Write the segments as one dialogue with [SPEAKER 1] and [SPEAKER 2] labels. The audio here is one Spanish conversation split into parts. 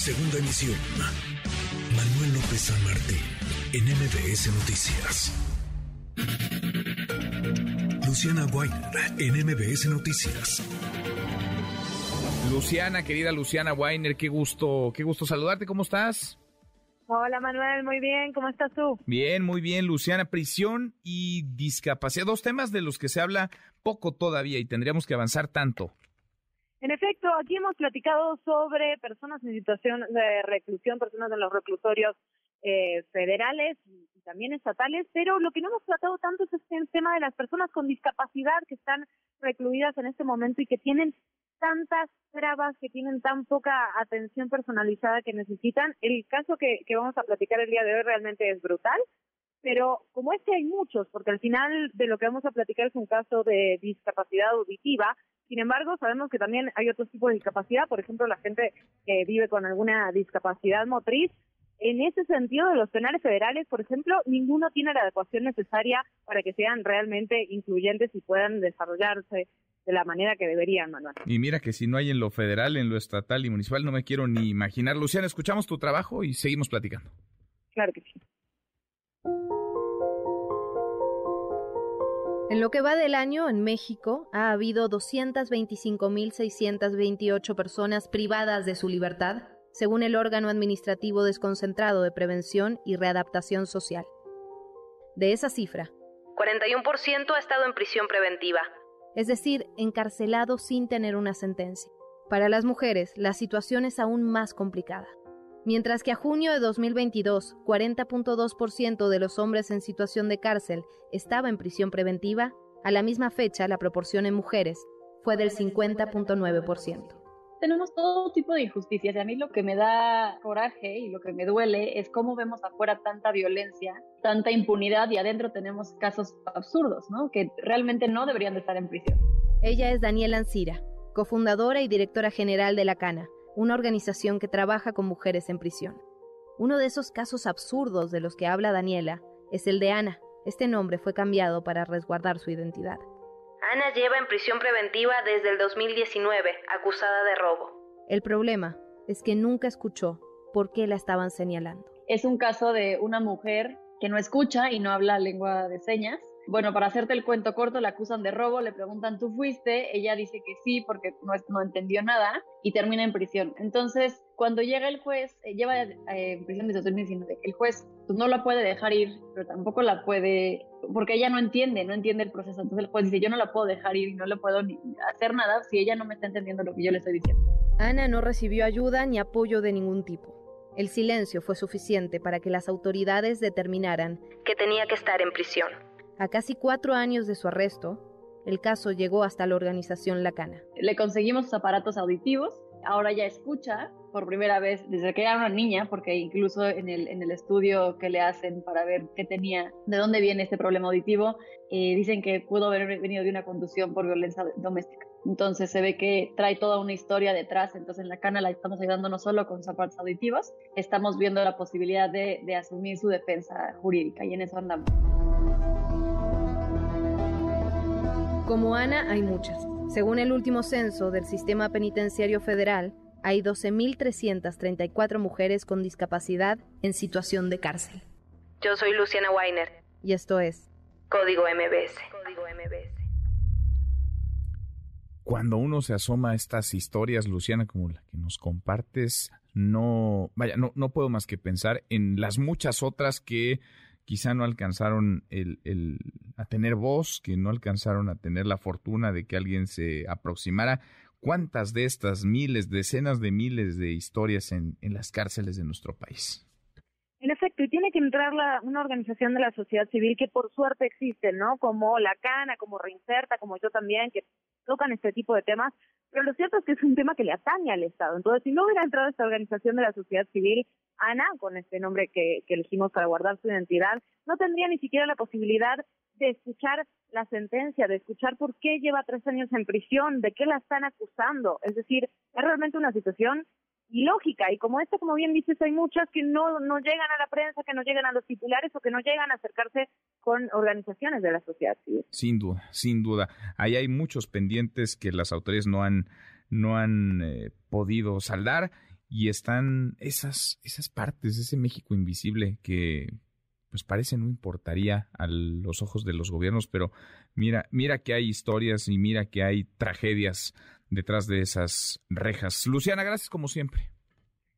[SPEAKER 1] Segunda emisión. Manuel López San Martín, en MBS Noticias. Luciana Weiner, en MBS Noticias.
[SPEAKER 2] Luciana, querida Luciana Weiner, qué gusto, qué gusto saludarte, ¿cómo estás?
[SPEAKER 3] Hola Manuel, muy bien, ¿cómo estás tú?
[SPEAKER 2] Bien, muy bien, Luciana, prisión y discapacidad, dos temas de los que se habla poco todavía y tendríamos que avanzar tanto.
[SPEAKER 3] En efecto, aquí hemos platicado sobre personas en situación de reclusión, personas en los reclusorios eh, federales y también estatales, pero lo que no hemos tratado tanto es este tema de las personas con discapacidad que están recluidas en este momento y que tienen tantas trabas, que tienen tan poca atención personalizada que necesitan. El caso que, vamos a platicar el día de hoy realmente es brutal, pero como este hay muchos, porque al final de lo que vamos a platicar es un caso de discapacidad auditiva, sin embargo, sabemos que también hay otros tipos de discapacidad, por ejemplo, la gente que vive con alguna discapacidad motriz. En ese sentido, de los penales federales, por ejemplo, ninguno tiene la adecuación necesaria para que sean realmente incluyentes y puedan desarrollarse de la manera que deberían, Manuel.
[SPEAKER 2] Y mira que si no hay en lo federal, en lo estatal y municipal, no me quiero ni imaginar. Luciana, escuchamos tu trabajo y seguimos platicando.
[SPEAKER 3] Claro que sí.
[SPEAKER 4] En lo que va del año, en México ha habido 225.628 personas privadas de su libertad, según el órgano administrativo desconcentrado de prevención y readaptación social. De esa cifra, 41% ha estado en prisión preventiva, es decir, encarcelado sin tener una sentencia. Para las mujeres, la situación es aún más complicada. Mientras que a junio de 2022, 40.2% de los hombres en situación de cárcel estaba en prisión preventiva, a la misma fecha la proporción en mujeres fue del 50.9%.
[SPEAKER 5] Tenemos todo tipo de injusticias y a mí lo que me da coraje y lo que me duele es cómo vemos afuera tanta violencia, tanta impunidad y adentro tenemos casos absurdos, ¿no? Que realmente no deberían de estar en prisión.
[SPEAKER 4] Ella es Daniela Ancira, cofundadora y directora general de la Cana, una organización que trabaja con mujeres en prisión. Uno de esos casos absurdos de los que habla Daniela es el de Ana. Este nombre fue cambiado para resguardar su identidad. Ana lleva en prisión preventiva desde el 2019, acusada de robo. El problema es que nunca escuchó por qué la estaban señalando.
[SPEAKER 5] Es un caso de una mujer que no escucha y no habla lengua de señas bueno, para hacerte el cuento corto, la acusan de robo, le preguntan, ¿tú fuiste? Ella dice que sí porque no, no entendió nada y termina en prisión. Entonces, cuando llega el juez, eh, lleva eh, en prisión desde 2019, el juez pues, no la puede dejar ir, pero tampoco la puede, porque ella no entiende, no entiende el proceso. Entonces el juez dice, yo no la puedo dejar ir y no le puedo ni hacer nada si ella no me está entendiendo lo que yo le estoy diciendo.
[SPEAKER 4] Ana no recibió ayuda ni apoyo de ningún tipo. El silencio fue suficiente para que las autoridades determinaran que tenía que estar en prisión. A casi cuatro años de su arresto, el caso llegó hasta la organización Lacana.
[SPEAKER 5] Le conseguimos sus aparatos auditivos, ahora ya escucha por primera vez desde que era una niña, porque incluso en el, en el estudio que le hacen para ver qué tenía, de dónde viene este problema auditivo, eh, dicen que pudo haber venido de una conducción por violencia doméstica. Entonces se ve que trae toda una historia detrás. Entonces en la cana la estamos ayudando no solo con aparatos auditivos, estamos viendo la posibilidad de, de asumir su defensa jurídica y en eso andamos.
[SPEAKER 4] Como Ana, hay muchas. Según el último censo del Sistema Penitenciario Federal, hay 12.334 mujeres con discapacidad en situación de cárcel. Yo soy Luciana Weiner y esto es Código MBS. Código MBS.
[SPEAKER 2] Cuando uno se asoma a estas historias, Luciana, como la que nos compartes, no, vaya, no, no puedo más que pensar en las muchas otras que quizá no alcanzaron el, a tener voz, que no alcanzaron a tener la fortuna de que alguien se aproximara. ¿Cuántas de estas miles, decenas de miles de historias en, en las cárceles de nuestro país?
[SPEAKER 3] En efecto, y tiene que entrar la, una organización de la sociedad civil que por suerte existe, ¿no? Como la Cana, como Reinserta, como yo también, que tocan este tipo de temas, pero lo cierto es que es un tema que le atañe al Estado. Entonces, si no hubiera entrado esta organización de la sociedad civil, Ana, con este nombre que, que elegimos para guardar su identidad, no tendría ni siquiera la posibilidad de escuchar la sentencia, de escuchar por qué lleva tres años en prisión, de qué la están acusando. Es decir, es realmente una situación ilógica. Y como esta, como bien dices, hay muchas que no, no llegan a la prensa, que no llegan a los titulares o que no llegan a acercarse con organizaciones de la sociedad civil.
[SPEAKER 2] Sin duda, sin duda. Ahí hay muchos pendientes que las autoridades no han, no han eh, podido saldar y están esas, esas partes, ese México invisible que pues parece no importaría a los ojos de los gobiernos, pero mira, mira que hay historias y mira que hay tragedias detrás de esas rejas. Luciana, gracias como siempre.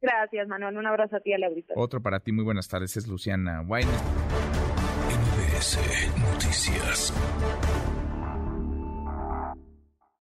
[SPEAKER 3] Gracias, Manuel. Un abrazo a ti, a la
[SPEAKER 2] Otro para ti. Muy buenas tardes. Es Luciana Wayne.
[SPEAKER 1] NBS Noticias.